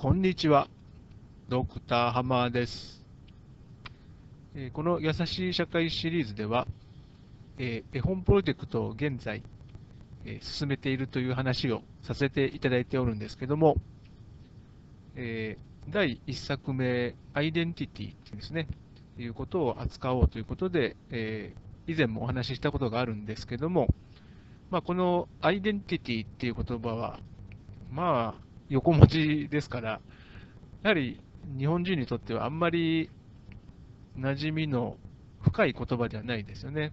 こんにちは。ドクターハマーです。この優しい社会シリーズでは、絵本プロジェクトを現在、進めているという話をさせていただいておるんですけども、第1作目、アイデンティティですね、いうことを扱おうということで、以前もお話ししたことがあるんですけども、まあ、このアイデンティティっていう言葉は、まあ、横文字ですから、やはり日本人にとってはあんまり馴染みの深い言葉ではないですよね。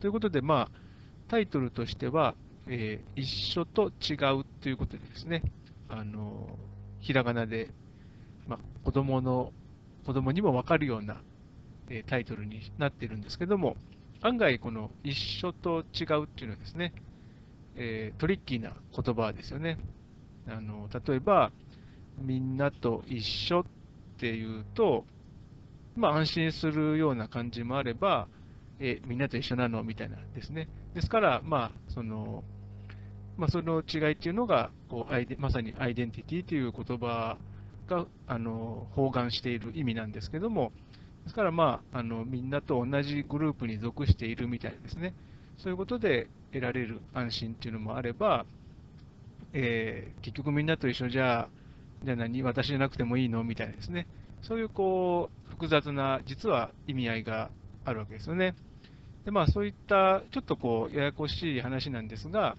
ということで、まあ、タイトルとしては、えー一緒と違うということでですね、あの、ひらがなで、まあ、子供の、子供にもわかるような、えータイトルになっているんですけども、案外この一緒と違うっていうのはですね、えートリッキーな言葉ですよね。あの例えば、みんなと一緒っていうと、まあ、安心するような感じもあれば、えみんなと一緒なのみたいなですね。ですから、まあ、その、まあ、その違いっていうのが、こうアイデまさにアイデンティティという言葉が、あの、包含している意味なんですけども、ですから、まあ、あの、みんなと同じグループに属しているみたいですね。そういうことで得られる安心っていうのもあれば、えー結局みんなと一緒じゃあ、じゃ何、私じゃなくてもいいの？みたいなですね。そういうこう、複雑な、実は意味合いがあるわけですよね。で、まあそういった、ちょっとこう、ややこしい話なんですが、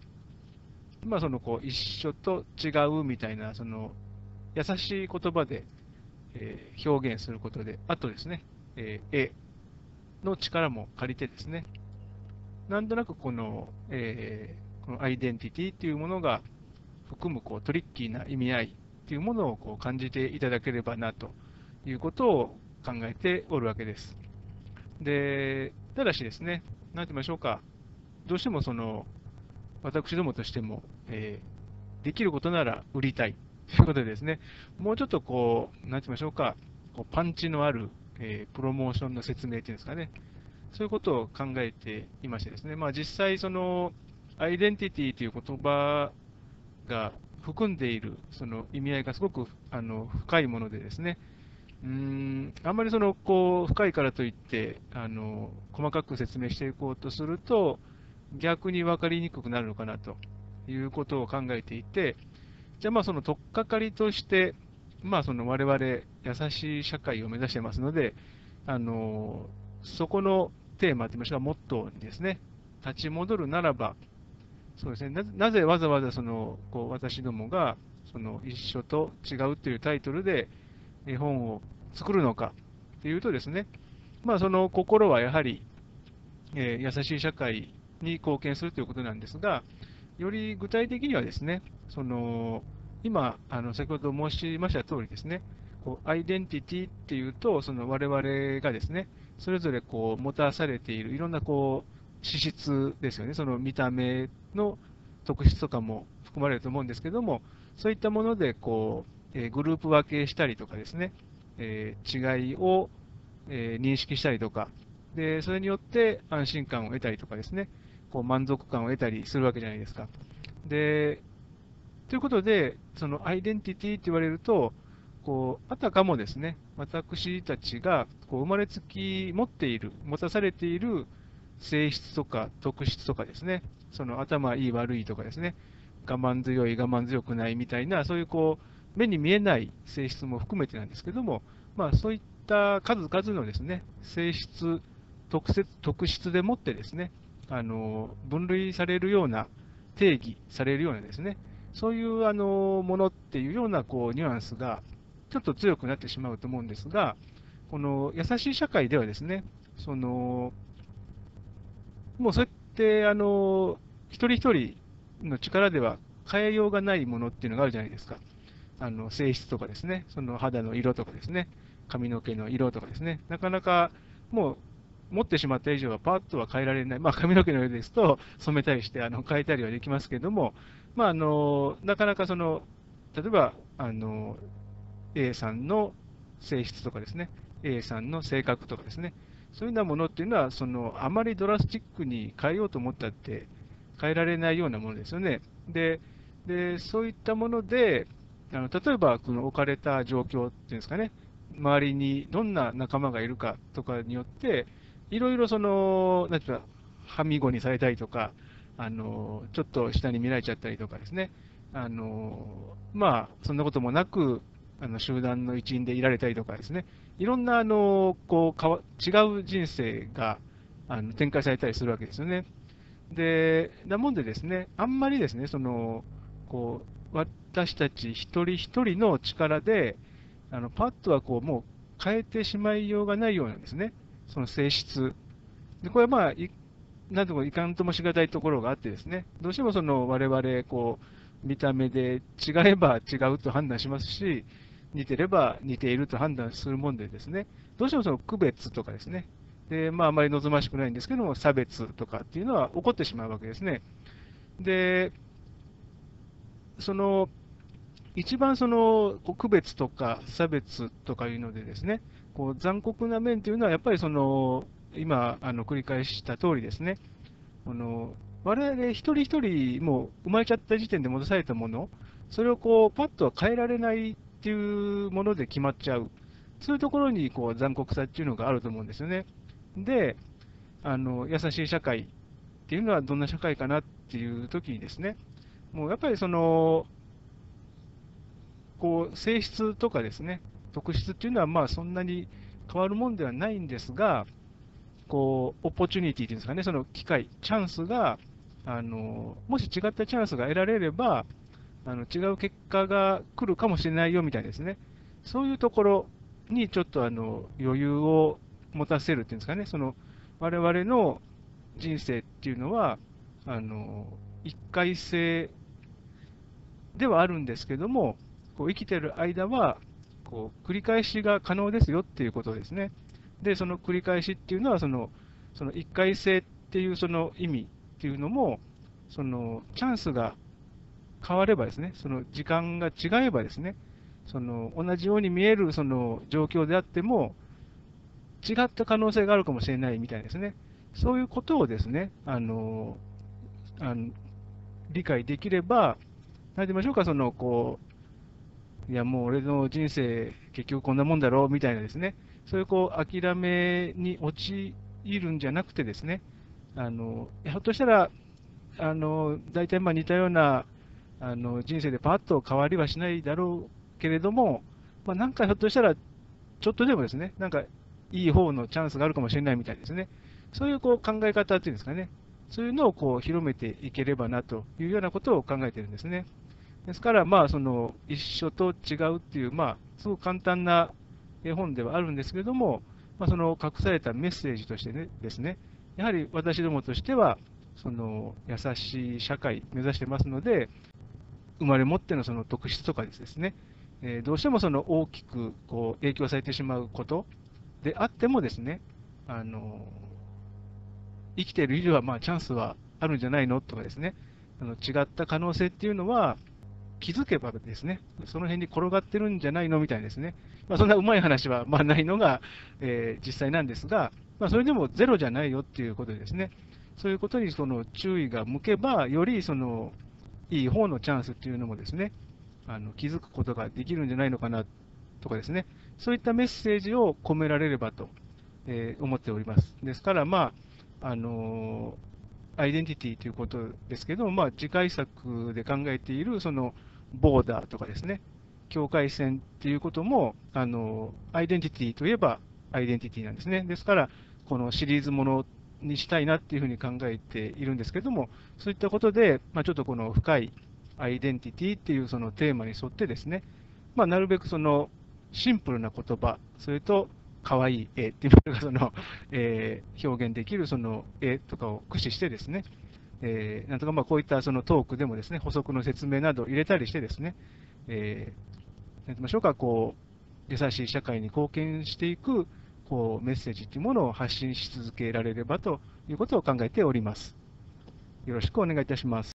まあそのこう、一緒と違うみたいな、その、優しい言葉で、えー表現することで、あとですね、えー絵の力も借りてですね、なんとなくこの、えーこのアイデンティティっていうものが含むこうトリッキーな意味合いっていうものをこう感じていただければなということを考えておるわけです。で、ただしですね、なんて言いましょうか、どうしてもその、私どもとしても、えーできることなら売りたいということでですね、もうちょっとこう、なんて言いましょうか、こうパンチのある、えープロモーションの説明っていうんですかね、そういうことを考えていましてですね、まあ、実際、そのアイデンティティという言葉が含んでいるその意味合いがすごくあの深いものでですね、うんあんまりそのこう深いからといってあの細かく説明していこうとすると、逆に分かりにくくなるのかなということを考えていて、じゃあまあその取っかかりとして、まあその我々優しい社会を目指してますので、あのそこのテーマといいましょうか、モットーにですね、立ち戻るならば、そうですね、ななぜわざわざそのこう私どもがその一緒と違うというタイトルで絵本を作るのかっていうとですね、まあその心はやはり、えー優しい社会に貢献するということなんですが、より具体的にはですね、その今、あの先ほど申しました通りですね、こうアイデンティティっていうと、その我々がですね、それぞれこう持たされているいろんなこう資質ですよね、その見た目の特質とかも含まれると思うんですけども、そういったものでこう、えーグループ分けしたりとかですね、えー違いを、えー認識したりとか、で、それによって安心感を得たりとかですね、こう満足感を得たりするわけじゃないですか。で、ということで、そのアイデンティティって言われると、こうあたかもですね、私たちがこう生まれつき持っている、持たされている性質とか特質とかですね、その頭いい悪いとかですね、我慢強い、我慢強くないみたいな、そういうこう目に見えない性質も含めてなんですけども、まあ、そういった数々のですね、性質、特質特質でもってですね、あの分類されるような、定義されるようなですね、そういうあのものっていうようなこうニュアンスがちょっと強くなってしまうと思うんですが、この優しい社会ではですね、そのもうそうやってあの一人一人の力では変えようがないものっていうのがあるじゃないですか。あの性質とかですね、その肌の色とかですね、髪の毛の色とかですね、なかなかもう持ってしまった以上はパッとは変えられない、まあ、髪の毛の色ですと染めたりしてあの変えたりはできますけども、まあ、あのなかなかその例えばあの A さんの性質とかですね、A さんの性格とかですね、そういうようなものっていうのは、そのあまりドラスチックに変えようと思ったって変えられないようなものですよね。で、でそういったもので、あの例えば、この置かれた状況っていうんですかね、周りにどんな仲間がいるかとかによって、いろいろその、なんていうか、はみごにされたりとか、あのちょっと下に見られちゃったりとかですね、あのまあ、そんなこともなく、あの集団の一員でいられたりとかですね、いろんなあのこうかわ違う人生があの展開されたりするわけですよね。で、なもんでですね、あんまりですね、そのこう私たち一人一人の力で、あのパッとはこうもう変えてしまいようがないようなんですね、その性質。でこれはまあい、なんともいかんともしがたいところがあってですね、どうしてもその我々こう見た目で違えば違うと判断しますし、似てれば似ていると判断するもんでですね、どうしてもその区別とかですね、でまあ、あまり望ましくないんですけども、差別とかっていうのは起こってしまうわけですね。で、その一番その区別とか差別とかいうのでですね、こう残酷な面というのは、やっぱりその今あの繰り返した通りですね、あの我々一人一人、もう生まれちゃった時点で戻されたもの、それをこうパッとは変えられないっていうもので決まっちゃう、そういうところにこう残酷さっていうのがあると思うんですよね。で、あの優しい社会っていうのはどんな社会かなっていう時にですね、もうやっぱりその、こう性質とかですね、特質っていうのはまあそんなに変わるもんではないんですが、こう、オポチュニティっていうんですかね、その機会、チャンスが、あのもし違ったチャンスが得られれば、あの違う結果が来るかもしれないよみたいですね。そういうところにちょっとあの余裕を持たせるっていうんですかね、その我々の人生っていうのは、あの一回性ではあるんですけども、こう生きてる間はこう繰り返しが可能ですよっていうことですね。で、その繰り返しっていうのは、そのその一回性っていうその意味っていうのも、そのチャンスが変わればですね、その時間が違えばですね、その同じように見えるその状況であっても、違った可能性があるかもしれないみたいですね。そういうことをですね、あのあの理解できれば、なんて言いましょうか、そのこう、いやもう俺の人生、結局こんなもんだろうみたいなですね、そういうこう諦めに陥るんじゃなくてですね、あのひょっとしたら、あの大体まあ似たようなあの人生でパッと変わりはしないだろうけれども、まあ、なんかひょっとしたら、ちょっとでもですね、なんかいい方のチャンスがあるかもしれないみたいですね。そういうこう考え方っていうんですかね、そういうのをこう広めていければなというようなことを考えてるんですね。ですから、まあ、その一緒と違うっていう、まあ、すごく簡単な絵本ではあるんですけれども、まあ、その隠されたメッセージとしてねですね、やはり私どもとしては、その優しい社会目指してますので、生まれ持ってのその特質とかですね、えー、どうしてもその大きくこう影響されてしまうことであってもですね、あの生きている以上はまあチャンスはあるんじゃないのとかですね、あの違った可能性っていうのは、気づけばですね、その辺に転がってるんじゃないのみたいですね、まあ、そんなうまい話はまあないのが、えー、実際なんですが、まあ、それでもゼロじゃないよっていうことでですね、そういうことにその注意が向けば、よりそのいい方のチャンスっていうのもですね、あの気づくことができるんじゃないのかなとかですね、そういったメッセージを込められればと、えー、思っております。ですから、まあ、あのアイデンティティということですけど、まあ、次回作で考えているそのボーダーとかですね、境界線っていうことも、あのアイデンティティといえばアイデンティティなんですね。ですから、このシリーズものにしたいなっていうふうに考えているんですけれども、そういったことで、まあ、ちょっとこの深いアイデンティティっていうそのテーマに沿ってですね、まあ、なるべくそのシンプルな言葉、それと可愛い絵っていうのがその、えー、表現できるその絵とかを駆使してですね、えー、なんとかまあこういったそのトークでもですね、補足の説明などを入れたりしてですね、えー、なんて言いましょうか、こう、優しい社会に貢献していくこうメッセージというものを発信し続けられればということを考えております。よろしくお願いいたします。